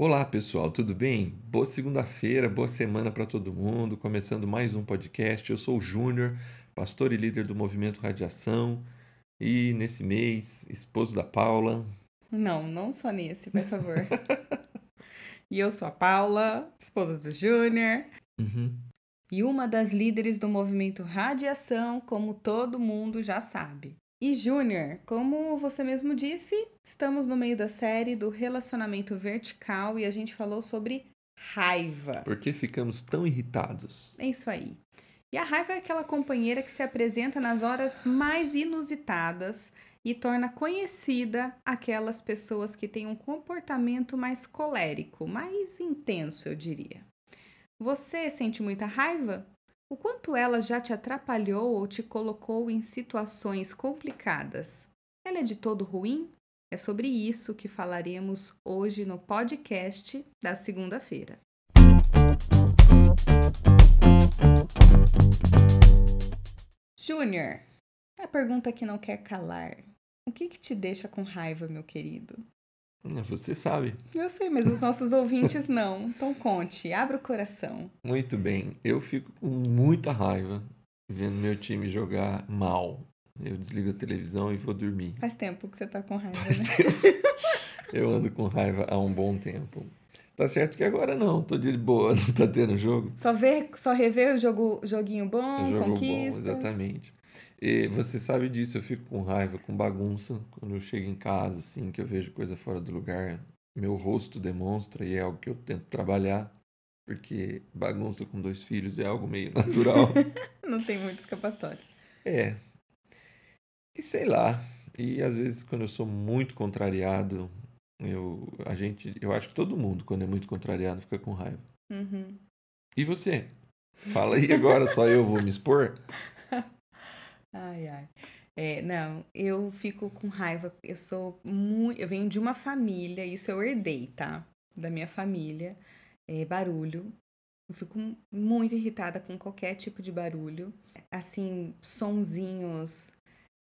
Olá, pessoal, tudo bem? Boa segunda-feira, boa semana para todo mundo. Começando mais um podcast. Eu sou o Júnior, pastor e líder do Movimento Radiação. E nesse mês, esposo da Paula. Não, não só nesse, por favor. e eu sou a Paula, esposa do Júnior. Uhum. E uma das líderes do movimento Radiação, como todo mundo já sabe. E Júnior, como você mesmo disse, estamos no meio da série do relacionamento vertical e a gente falou sobre raiva. Por que ficamos tão irritados? É isso aí. E a raiva é aquela companheira que se apresenta nas horas mais inusitadas e torna conhecida aquelas pessoas que têm um comportamento mais colérico, mais intenso, eu diria. Você sente muita raiva? O quanto ela já te atrapalhou ou te colocou em situações complicadas? Ela é de todo ruim? É sobre isso que falaremos hoje no podcast da segunda-feira. Júnior, a pergunta que não quer calar. O que, que te deixa com raiva, meu querido? Você sabe. Eu sei, mas os nossos ouvintes não. Então conte, abra o coração. Muito bem. Eu fico com muita raiva vendo meu time jogar mal. Eu desligo a televisão e vou dormir. Faz tempo que você tá com raiva, Faz né? tempo. Eu ando com raiva há um bom tempo. Tá certo que agora não, tô de boa, não tá tendo jogo. Só ver, só rever o jogo, joguinho bom, jogo conquistas. bom, exatamente. E você sabe disso, eu fico com raiva, com bagunça. Quando eu chego em casa, assim, que eu vejo coisa fora do lugar, meu rosto demonstra e é algo que eu tento trabalhar, porque bagunça com dois filhos é algo meio natural. Não tem muito escapatório. é. E sei lá. E às vezes quando eu sou muito contrariado, eu a gente, eu acho que todo mundo quando é muito contrariado fica com raiva. Uhum. E você? Fala aí agora, só eu vou me expor? Ai, ai. É, não, eu fico com raiva. Eu sou muito. Eu venho de uma família, isso eu herdei, tá? Da minha família. É, barulho. Eu fico muito irritada com qualquer tipo de barulho. Assim, sonzinhos.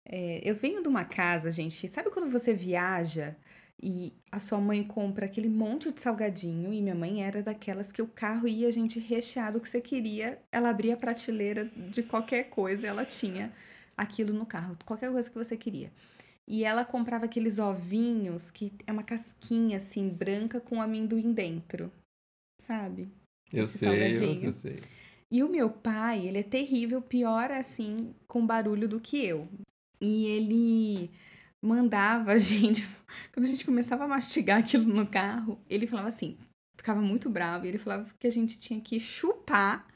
É, eu venho de uma casa, gente. Sabe quando você viaja e a sua mãe compra aquele monte de salgadinho? E minha mãe era daquelas que o carro ia, gente, recheado o que você queria. Ela abria a prateleira de qualquer coisa, ela tinha aquilo no carro, qualquer coisa que você queria. E ela comprava aqueles ovinhos que é uma casquinha assim branca com amendoim dentro. Sabe? Eu Esse sei, eu, eu sei. E o meu pai, ele é terrível, pior assim, com barulho do que eu. E ele mandava a gente, quando a gente começava a mastigar aquilo no carro, ele falava assim, ficava muito bravo, e ele falava que a gente tinha que chupar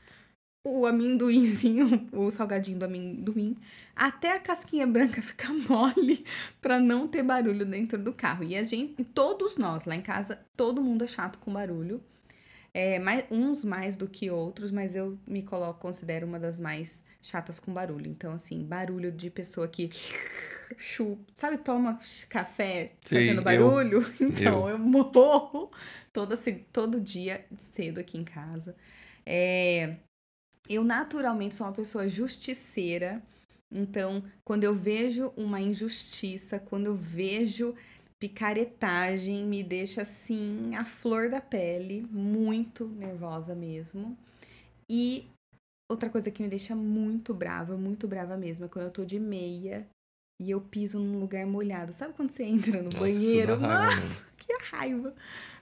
o amendoinzinho, o salgadinho do amendoim, até a casquinha branca ficar mole pra não ter barulho dentro do carro. E a gente, todos nós lá em casa, todo mundo é chato com barulho. É, mais, uns mais do que outros, mas eu me coloco, considero uma das mais chatas com barulho. Então, assim, barulho de pessoa que chupa, sabe, toma café fazendo eu- barulho? Então, eu. eu, morro todo dia cedo aqui em casa. É, eu naturalmente sou uma pessoa justiceira. Então, quando eu vejo uma injustiça, quando eu vejo picaretagem, me deixa assim a flor da pele, muito nervosa mesmo. E outra coisa que me deixa muito brava, muito brava mesmo, é quando eu tô de meia e eu piso num lugar molhado. Sabe quando você entra no Nossa, banheiro? raiva Nossa, que raiva!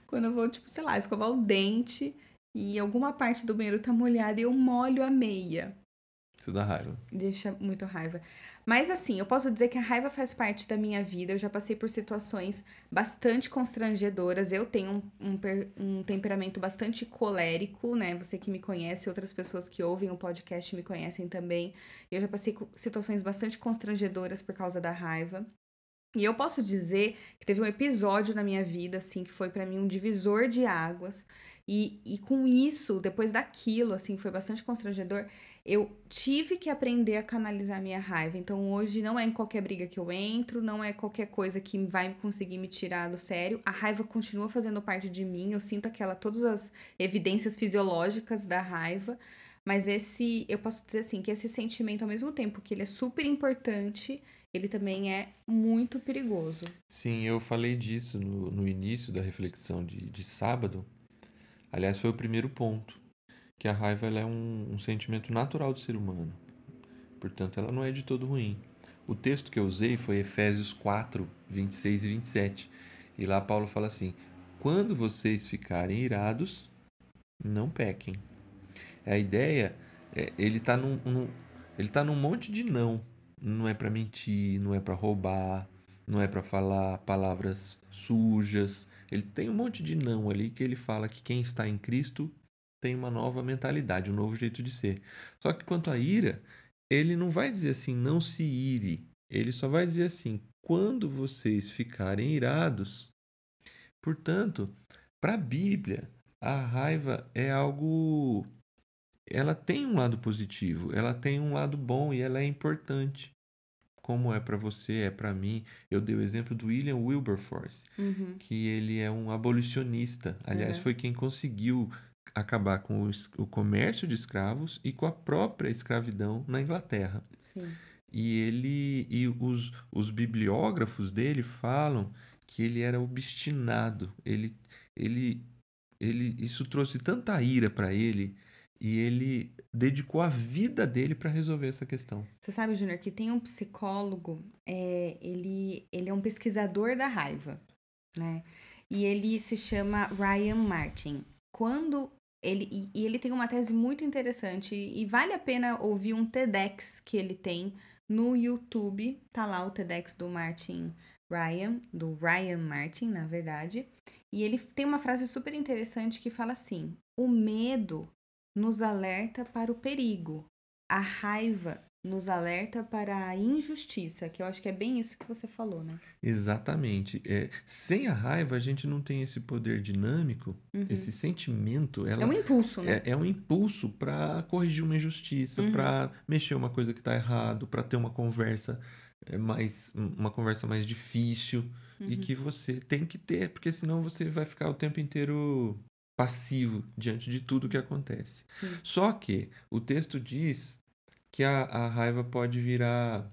Quando eu vou, tipo, sei lá, escovar o dente e alguma parte do banheiro tá molhada e eu molho a meia. Isso dá raiva. Deixa muito raiva. Mas assim, eu posso dizer que a raiva faz parte da minha vida. Eu já passei por situações bastante constrangedoras. Eu tenho um, um, um temperamento bastante colérico, né? Você que me conhece, outras pessoas que ouvem o podcast me conhecem também. Eu já passei situações bastante constrangedoras por causa da raiva. E eu posso dizer que teve um episódio na minha vida, assim, que foi pra mim um divisor de águas. E, e com isso, depois daquilo, assim, foi bastante constrangedor, eu tive que aprender a canalizar minha raiva. Então hoje não é em qualquer briga que eu entro, não é qualquer coisa que vai conseguir me tirar do sério. A raiva continua fazendo parte de mim, eu sinto aquela todas as evidências fisiológicas da raiva, mas esse eu posso dizer assim, que esse sentimento ao mesmo tempo que ele é super importante, ele também é muito perigoso. Sim, eu falei disso no, no início da reflexão de, de sábado. Aliás, foi o primeiro ponto. Que a raiva é um, um sentimento natural do ser humano. Portanto, ela não é de todo ruim. O texto que eu usei foi Efésios 4, 26 e 27. E lá Paulo fala assim: Quando vocês ficarem irados, não pequem. A ideia, é, ele está num, num, ele tá num monte de não não é para mentir, não é para roubar, não é para falar palavras sujas. Ele tem um monte de não ali que ele fala que quem está em Cristo tem uma nova mentalidade, um novo jeito de ser. Só que quanto à ira, ele não vai dizer assim, não se ire. Ele só vai dizer assim, quando vocês ficarem irados. Portanto, para a Bíblia, a raiva é algo ela tem um lado positivo, ela tem um lado bom e ela é importante. Como é para você, é para mim. Eu dei o exemplo do William Wilberforce, Uhum. que ele é um abolicionista. Aliás, Uhum. foi quem conseguiu acabar com o, o comércio de escravos e com a própria escravidão na Inglaterra. Sim. E ele e os, os bibliógrafos dele falam que ele era obstinado. Ele, ele, ele, isso trouxe tanta ira para ele e ele dedicou a vida dele para resolver essa questão. Você sabe, Júnior, que tem um psicólogo, é, ele, ele é um pesquisador da raiva, né? E ele se chama Ryan Martin. Quando ele e, e ele tem uma tese muito interessante e vale a pena ouvir um TEDx que ele tem no YouTube. Tá lá o TEDx do Martin Ryan, do Ryan Martin, na verdade. E ele tem uma frase super interessante que fala assim: "O medo nos alerta para o perigo. A raiva nos alerta para a injustiça, que eu acho que é bem isso que você falou, né? Exatamente. É, sem a raiva, a gente não tem esse poder dinâmico, Uhum. esse sentimento. Ela, É um impulso, né? É, é um impulso para corrigir uma injustiça, Uhum. para mexer uma coisa que está errado, para ter uma conversa é, mais uma conversa mais difícil e Uhum. que você tem que ter, porque senão você vai ficar o tempo inteiro passivo diante de tudo que acontece. Sim. Só que o texto diz que a, a raiva pode virar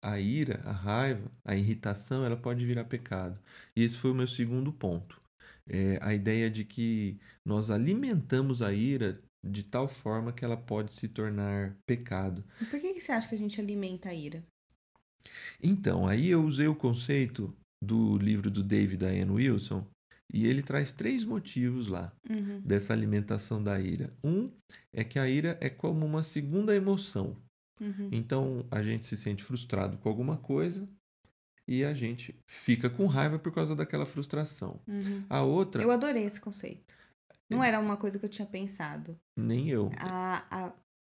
a ira, a raiva, a irritação, ela pode virar pecado. E esse foi o meu segundo ponto. É a ideia de que nós alimentamos a ira de tal forma que ela pode se tornar pecado. E por que, que você acha que a gente alimenta a ira? Então, aí eu usei o conceito do livro do David Ian Wilson e ele traz três motivos lá Uhum. dessa alimentação da ira. Um é que a ira é como uma segunda emoção. Uhum. Então a gente se sente frustrado com alguma coisa e a gente fica com raiva por causa daquela frustração. Uhum. A outra, Eu adorei esse conceito. Não era uma coisa que eu tinha pensado. nem eu. A, a,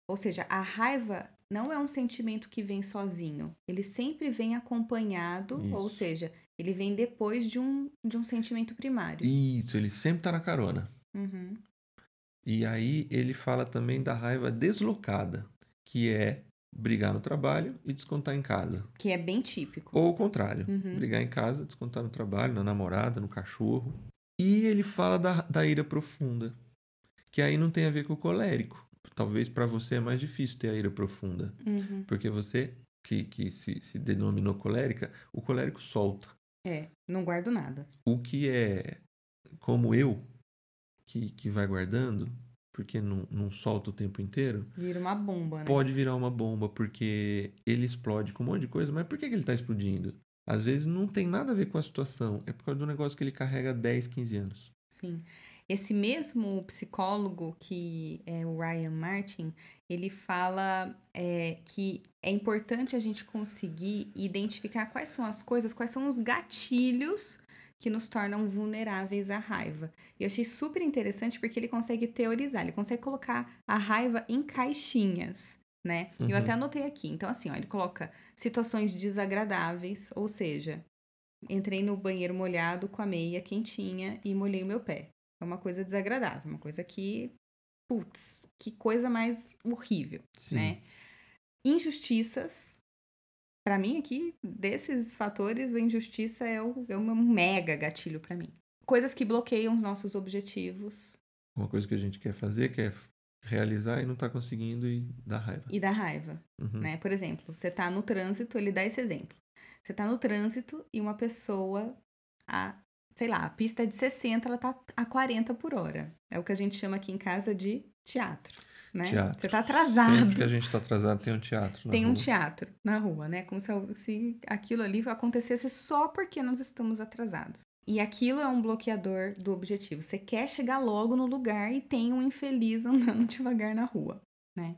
ou seja, a raiva não é um sentimento que vem sozinho. Ele sempre vem acompanhado, ou Isso. seja, ele vem depois de um, de um sentimento primário. Isso, ele sempre tá na carona. Uhum. E aí ele fala também da raiva deslocada, que é brigar no trabalho e descontar em casa. Que é bem típico. Ou o contrário, Uhum. brigar em casa, descontar no trabalho, na namorada, no cachorro. E ele fala da, da ira profunda, que aí não tem a ver com o colérico. Talvez para você é mais difícil ter a ira profunda, Uhum. porque você, que, que se, se denominou colérica, o colérico solta. É, não guardo nada. O que é como eu, que, que vai guardando, porque não, não solta o tempo inteiro, Vira uma bomba, né? pode virar uma bomba, porque ele explode com um monte de coisa, mas por que, que ele está explodindo? Às vezes não tem nada a ver com a situação, é por causa do negócio que ele carrega há 10, 15 anos. Sim. Esse mesmo psicólogo que é o Ryan Martin, ele fala é, que é importante a gente conseguir identificar quais são as coisas, quais são os gatilhos que nos tornam vulneráveis à raiva. E eu achei super interessante porque ele consegue teorizar, ele consegue colocar a raiva em caixinhas, né? Eu Uhum. até anotei aqui. Então, assim, ó, ele coloca situações desagradáveis, ou seja, entrei no banheiro molhado com a meia quentinha e molhei o meu pé. É uma coisa desagradável, uma coisa que. Putz, que coisa mais horrível, Sim. né? Injustiças. Pra mim, aqui, desses fatores, a injustiça é, o, é um mega gatilho pra mim. Coisas que bloqueiam os nossos objetivos Uma coisa que a gente quer fazer, quer realizar e não está conseguindo e dá raiva. e dá raiva, Uhum. né? Por exemplo, você tá no trânsito, ele dá esse exemplo. Você tá no trânsito e uma pessoa a, sei lá, a pista é de 60, ela tá a 40 por hora. É o que a gente chama aqui em casa de teatro. Né? Teatro. Você tá atrasado. Sempre que a gente tá atrasado, tem um teatro. Tem um rua. teatro na rua, né? Como se, se aquilo ali acontecesse só porque nós estamos atrasados. E aquilo é um bloqueador do objetivo. Você quer chegar logo no lugar e tem um infeliz andando devagar na rua, né?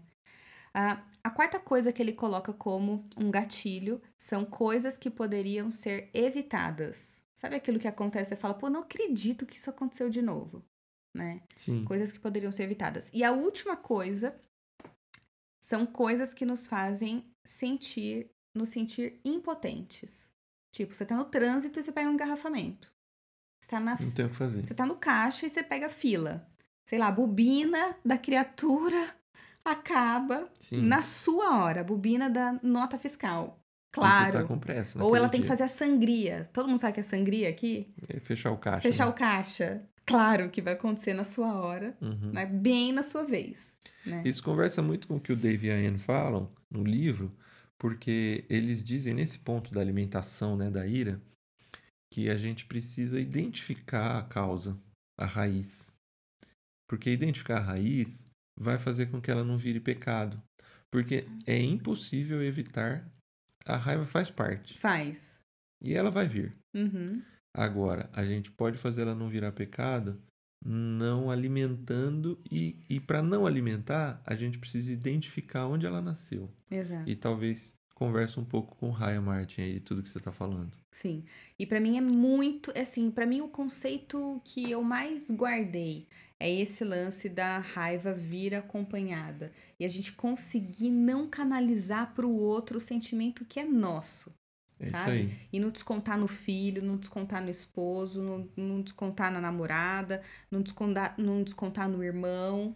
Ah, a quarta coisa que ele coloca como um gatilho são coisas que poderiam ser evitadas. Sabe aquilo que acontece? Você fala, pô, não acredito que isso aconteceu de novo, né? Sim. Coisas que poderiam ser evitadas. E a última coisa são coisas que nos fazem sentir, nos sentir impotentes. Tipo, você tá no trânsito e você pega um engarrafamento. Você tá, na, Não tem o que fazer. você tá no caixa e você pega fila. Sei lá, a bobina da criatura acaba Sim. na sua hora. A bobina da nota fiscal. E Você Claro. tá com pressa. Ou ela naquele tem que dia. fazer a sangria. Todo mundo sabe que é sangria aqui? É Fechar o caixa. Fechar né? o caixa. Claro que vai acontecer na sua hora, Uhum. né? Bem na sua vez. Né? Isso conversa muito com o que o Dave e a Anne falam no livro, porque eles dizem nesse ponto da alimentação, né, da ira, que a gente precisa identificar a causa, a raiz. Porque identificar a raiz vai fazer com que ela não vire pecado. Porque é impossível evitar, a raiva faz parte Faz. e ela vai vir. Uhum. Agora, a gente pode fazer ela não virar pecado não alimentando e, e para não alimentar, a gente precisa identificar onde ela nasceu. Exato. E talvez converse um pouco com Raya Martin aí, tudo que você está falando. Sim. E pra mim é muito, assim, pra mim o conceito que eu mais guardei é esse lance da raiva vir acompanhada e a gente conseguir não canalizar pro outro o sentimento que é nosso. É Sabe? E não descontar no filho, não descontar no esposo, não, não descontar na namorada, não descontar, não descontar no irmão.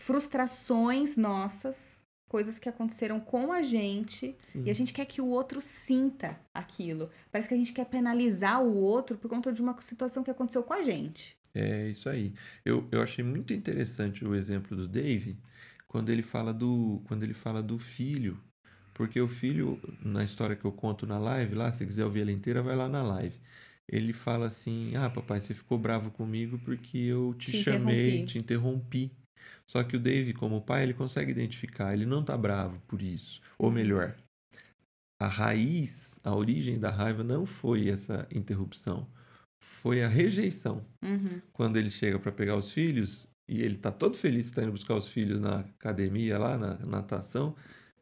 Frustrações nossas, coisas que aconteceram com a gente Sim. e a gente quer que o outro sinta aquilo. Parece que a gente quer penalizar o outro por conta de uma situação que aconteceu com a gente. É isso aí. Eu, eu achei muito interessante o exemplo do Dave quando ele fala do quando ele fala do filho, porque o filho na história que eu conto na live lá, se quiser ouvir ela inteira, vai lá na live. Ele fala assim: "Ah, papai, você ficou bravo comigo porque eu te, Te chamei, interrompi." te interrompi". Só que o Dave, como pai, ele consegue identificar, ele não tá bravo por isso. Ou melhor, a raiz, a origem da raiva não foi essa interrupção, foi a rejeição Uhum. quando ele chega para pegar os filhos e ele tá todo feliz que tá indo buscar os filhos na academia lá, na natação,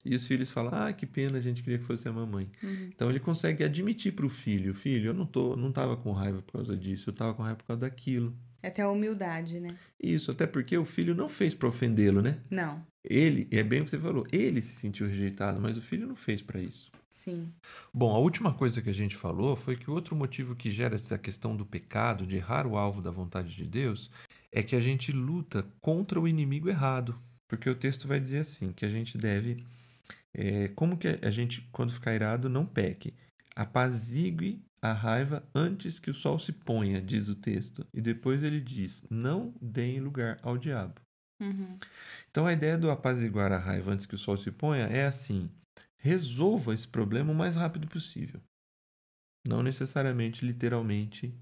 e os filhos falam: "Ah, que pena, a gente queria que fosse a mamãe". Uhum. Então ele consegue admitir pro filho: "Filho, eu não tô, não tava com raiva por causa disso, eu tava com raiva por causa daquilo". É até a humildade, né? Isso, até porque o filho não fez para ofendê-lo, né? Não, Ele, é bem o que você falou, ele se sentiu rejeitado, mas o filho não fez para isso. Sim. Bom, a última coisa que a gente falou foi que o outro motivo que gera essa questão do pecado, de errar o alvo da vontade de Deus, é que a gente luta contra o inimigo errado. Porque o texto vai dizer assim, que a gente deve... é, como que a gente, quando ficar irado, não peque? Apazigue a raiva antes que o sol se ponha, diz o texto. E depois ele diz, não deem lugar ao diabo. Uhum. Então a ideia do apaziguar a raiva antes que o sol se ponha é assim: resolva esse problema o mais rápido possível. Não necessariamente literalmente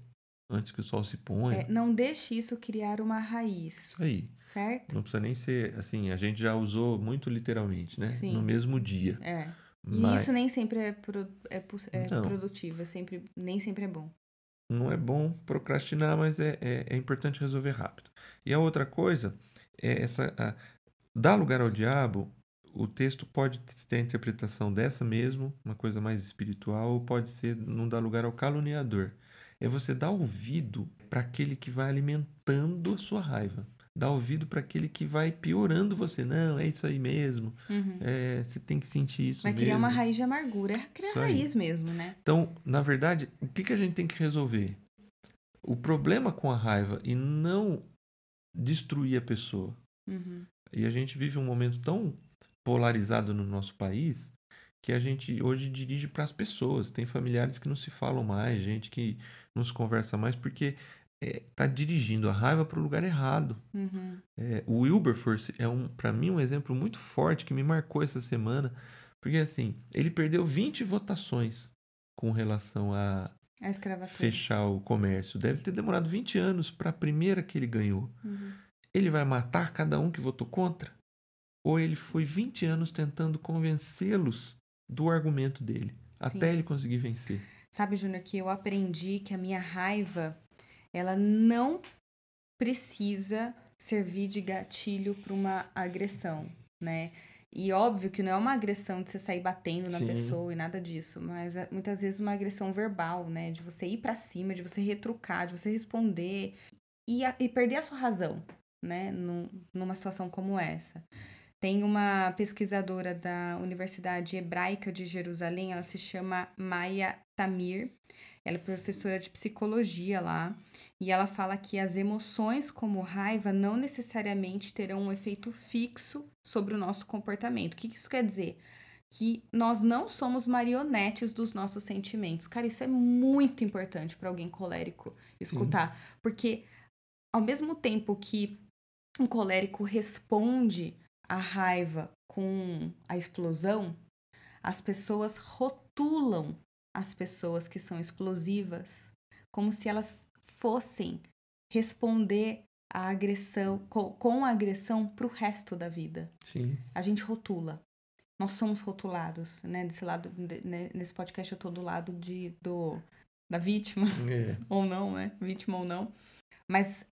antes que o sol se ponha. É, não deixe isso criar uma raiz, Isso aí. certo? Não precisa nem ser assim, a gente já usou muito literalmente, né? Sim. No mesmo dia. É. E Mas isso nem sempre é, pro- é, é produtivo, é sempre, nem sempre é bom. não é bom procrastinar, mas é, é, é importante resolver rápido. E a outra coisa é essa. A, dar lugar ao diabo, o texto pode ter a interpretação dessa mesmo, uma coisa mais espiritual, ou pode ser não dar lugar ao caluniador. É você dar ouvido para aquele que vai alimentando a sua raiva. Dar ouvido para aquele que vai piorando você. Não, é isso aí mesmo. Uhum. É, você tem que sentir isso Vai mesmo. criar uma raiz de amargura. É criar Isso aí. raiz mesmo, né? Então, na verdade, o que, que a gente tem que resolver? O problema com a raiva e não destruir a pessoa. Uhum. E a gente vive um momento tão polarizado no nosso país que a gente hoje dirige para as pessoas. Tem familiares que não se falam mais, gente que não se conversa mais porque está dirigindo a raiva para o lugar errado. Uhum. É, o Wilberforce é um, para mim, um exemplo muito forte que me marcou essa semana, porque assim, ele perdeu 20 votações com relação a A fechar o comércio. Deve ter demorado 20 anos para a primeira que ele ganhou. Uhum. Ele vai matar cada um que votou contra? Ou ele foi 20 anos tentando convencê-los do argumento dele, até Sim. ele conseguir vencer? Sabe, Júnior, que eu aprendi que a minha raiva, ela não precisa servir de gatilho para uma agressão, né? E óbvio que não é uma agressão de você sair batendo na Sim. pessoa e nada disso, mas é muitas vezes uma agressão verbal, né? De você ir pra cima, de você retrucar, de você responder e, a- e perder a sua razão, né? Num- numa situação como essa. Tem uma pesquisadora da Universidade Hebraica de Jerusalém, ela se chama Maya Tamir. Ela é professora de psicologia lá. E ela fala que as emoções como raiva não necessariamente terão um efeito fixo sobre o nosso comportamento. O que isso quer dizer? Que nós não somos marionetes dos nossos sentimentos. Cara, isso é muito importante para alguém colérico escutar. Porque ao mesmo tempo que um colérico responde à raiva com a explosão, as pessoas rotulam as pessoas que são explosivas como se elas fossem responder à agressão com, com a agressão pro resto da vida. Sim. A gente rotula. Nós somos rotulados, né? Desse lado, de- né, nesse podcast eu tô do lado de, do, da vítima É. ou não, né? Vítima ou não. Mas o-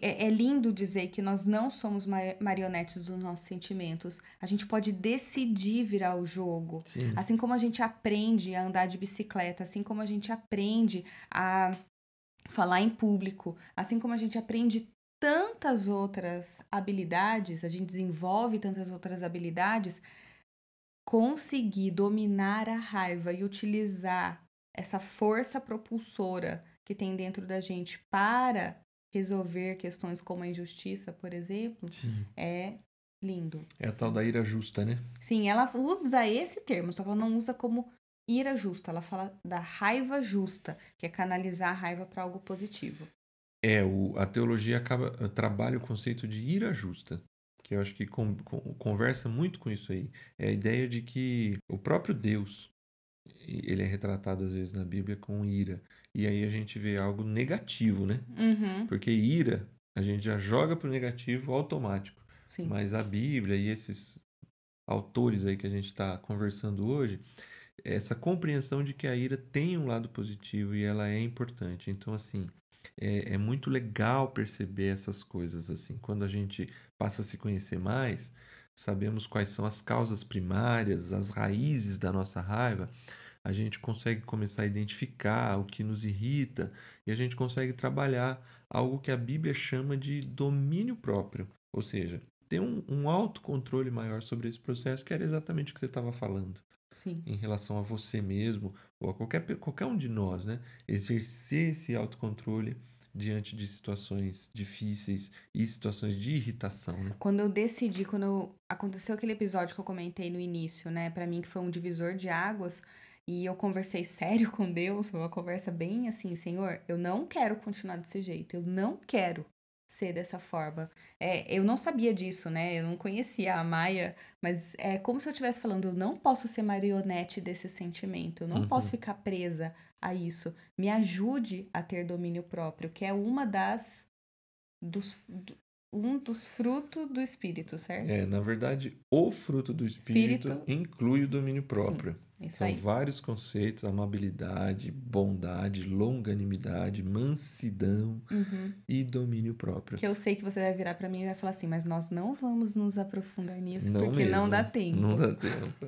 é, é lindo dizer que nós não somos ma- marionetes dos nossos sentimentos. A gente pode decidir virar o jogo. Sim. Assim como a gente aprende a andar de bicicleta, assim como a gente aprende a falar em público, assim como a gente aprende tantas outras habilidades, a gente desenvolve tantas outras habilidades, conseguir dominar a raiva e utilizar essa força propulsora que tem dentro da gente para resolver questões como a injustiça, por exemplo, Sim. é lindo. É a tal da ira justa, né? Sim, ela usa esse termo, só que ela não usa como ira justa, ela fala da raiva justa, que é canalizar a raiva para algo positivo. É, o, a teologia acaba trabalha o conceito de ira justa, que eu acho que con- con- conversa muito com isso aí. É a ideia de que o próprio Deus, ele é retratado às vezes na Bíblia com ira. E aí a gente vê algo negativo, né? Uhum, Porque ira, a gente já joga pro negativo automático. sim. Mas a Bíblia e esses autores aí que a gente está conversando hoje, essa compreensão de que a ira tem um lado positivo e ela é importante. Então, assim, é, é muito legal perceber essas coisas, assim. Quando a gente passa a se conhecer mais, sabemos quais são as causas primárias, as raízes da nossa raiva, a gente consegue começar a identificar o que nos irrita e a gente consegue trabalhar algo que a Bíblia chama de domínio próprio. Ou seja, ter um, um autocontrole maior sobre esse processo, que era exatamente o que você estava falando, Sim. em relação a você mesmo, ou a qualquer, qualquer um de nós, né? Exercer esse autocontrole diante de situações difíceis e situações de irritação, né? Quando eu decidi, quando eu- aconteceu aquele episódio que eu comentei no início, né, Pra mim que foi um divisor de águas, e eu conversei sério com Deus, foi uma conversa bem assim, Senhor, eu não quero continuar desse jeito, eu não quero ser dessa forma. É, eu não sabia disso, né? Eu não conhecia a Maia, mas é como se eu estivesse falando, eu não posso ser marionete desse sentimento, eu não Uhum. posso ficar presa a isso. Me ajude a ter domínio próprio, que é uma das dos, do- um dos frutos do espírito, certo? É, na verdade, o fruto do espírito, Espírito. inclui o domínio próprio. Isso São aí. vários conceitos: amabilidade, bondade, longanimidade, mansidão Uhum. e domínio próprio. Que eu sei que você vai virar pra mim e vai falar assim, mas nós não vamos nos aprofundar nisso Não porque não mesmo. dá tempo. Não dá tempo.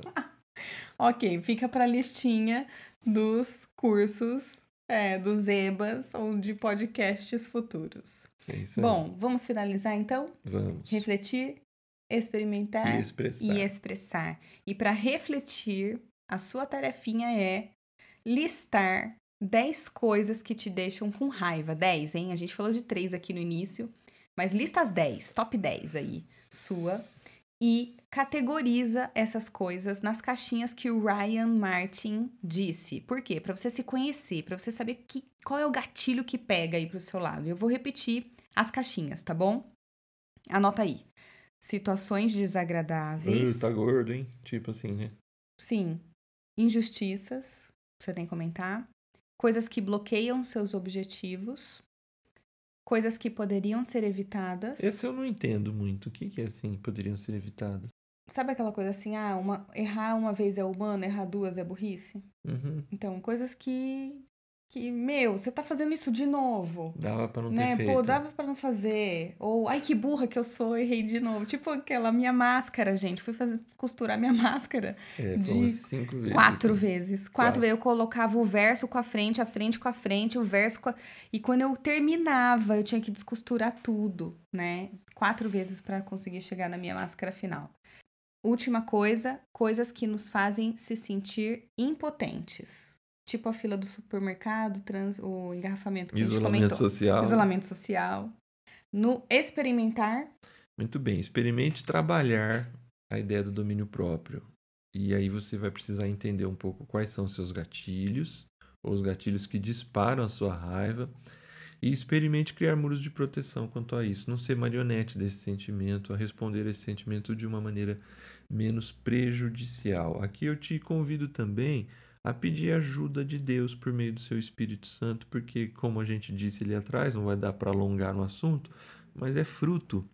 Ok, fica pra listinha dos cursos, é, dos EBAs ou de podcasts futuros. É isso aí. Bom, vamos finalizar então? vamos. Refletir, experimentar E expressar. e expressar. E para refletir, a sua tarefinha é listar 10 coisas que te deixam com raiva. 10, hein? A gente falou de 3 aqui no início, mas lista as 10, top 10 aí, sua. E categoriza essas coisas nas caixinhas que o Ryan Martin disse. Por quê? Para você se conhecer, para você saber que, qual é o gatilho que pega aí pro seu lado. Eu vou repetir as caixinhas, tá bom? Anota aí. Situações desagradáveis. Uh, tá gordo, hein? Tipo assim, né? Sim. Injustiças. você tem que comentar. Coisas que bloqueiam seus objetivos. Coisas que poderiam ser evitadas. Esse eu não entendo muito. O que, que é assim, poderiam ser evitadas? Sabe aquela coisa assim, ah, uma, errar uma vez é humano, errar duas é burrice? Uhum. Então, coisas que. Que, meu, você tá fazendo isso de novo. Dava pra não né? ter feito. Pô, dava pra não fazer. Ou, ai, que burra que eu sou, errei de novo. Tipo aquela minha máscara, gente. Fui fazer, costurar minha máscara É, de cinco vezes. quatro vezes. Quatro, Quatro. vezes. Eu colocava o verso com a frente, a frente com a frente, o verso com a... E quando eu terminava, eu tinha que descosturar tudo, né? Quatro vezes pra conseguir chegar na minha máscara final. Última coisa, coisas que nos fazem se sentir impotentes. Tipo a fila do supermercado, trans, o engarrafamento que a gente Isolamento comentou. social. Isolamento social. No experimentar, Muito bem, experimente trabalhar a ideia do domínio próprio. E aí você vai precisar entender um pouco quais são os seus gatilhos, ou os gatilhos que disparam a sua raiva, e experimente criar muros de proteção quanto a isso. Não ser marionete desse sentimento, a responder a esse sentimento de uma maneira menos prejudicial. Aqui eu te convido também a pedir ajuda de Deus por meio do seu Espírito Santo, porque, como a gente disse ali atrás, não vai dar para alongar no assunto, mas é fruto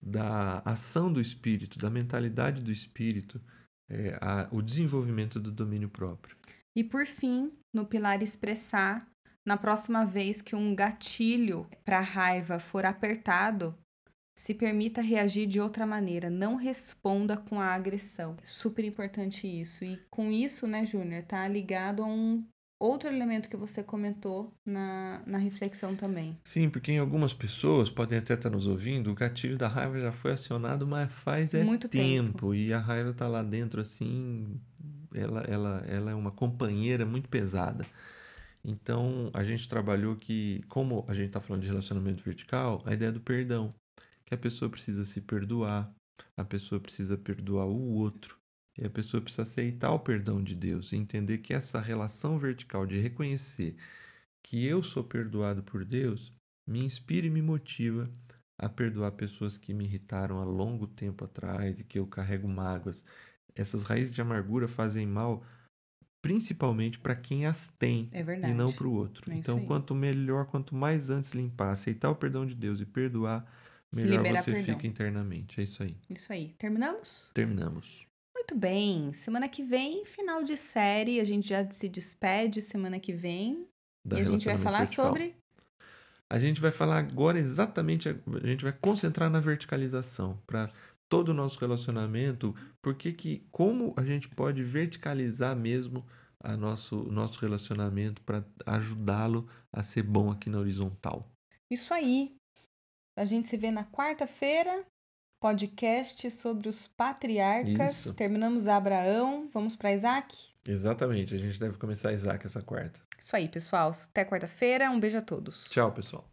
da ação do espírito, da mentalidade do espírito, é, a- o desenvolvimento do domínio próprio. E por fim, no pilar expressar, na próxima vez que um gatilho para raiva for apertado, se permita reagir de outra maneira, não responda com a agressão. Super importante isso. E com isso, né, Júnior, tá ligado a um outro elemento que você comentou na, na reflexão também. Sim, porque em algumas pessoas, podem até estar nos ouvindo, o gatilho da raiva já foi acionado, mas faz é Muito tempo. E a raiva tá lá dentro, assim, ela, ela, ela é uma companheira muito pesada. Então, a gente trabalhou que, como a gente está falando de relacionamento vertical, a ideia do perdão. Que a pessoa precisa se perdoar, a pessoa precisa perdoar o outro, e a pessoa precisa aceitar o perdão de Deus e entender que essa relação vertical de reconhecer que eu sou perdoado por Deus me inspira e me motiva a perdoar pessoas que me irritaram há longo tempo atrás e que eu carrego mágoas. Essas raízes de amargura fazem mal principalmente para quem as tem É e não para o outro. É então, quanto melhor, quanto mais antes limpar, aceitar o perdão de Deus e perdoar, melhor Liberar você perdão. fica internamente. É isso aí. Isso aí. Terminamos? Terminamos. Muito bem. Semana que vem, final de série. A gente já se despede semana que vem. Da e a gente vai falar vertical. sobre. A gente vai falar agora exatamente, a a gente vai concentrar na verticalização para todo o nosso relacionamento, porque que como a gente pode verticalizar mesmo a nosso o nosso relacionamento para ajudá-lo a ser bom aqui na horizontal. Isso aí. A gente se vê na quarta-feira. Podcast sobre os patriarcas. Isso. Terminamos Abraão. Vamos para Isaac? Exatamente, a gente deve começar Isaac essa quarta. Isso aí, pessoal. Até quarta-feira. Um beijo a todos. Tchau, pessoal.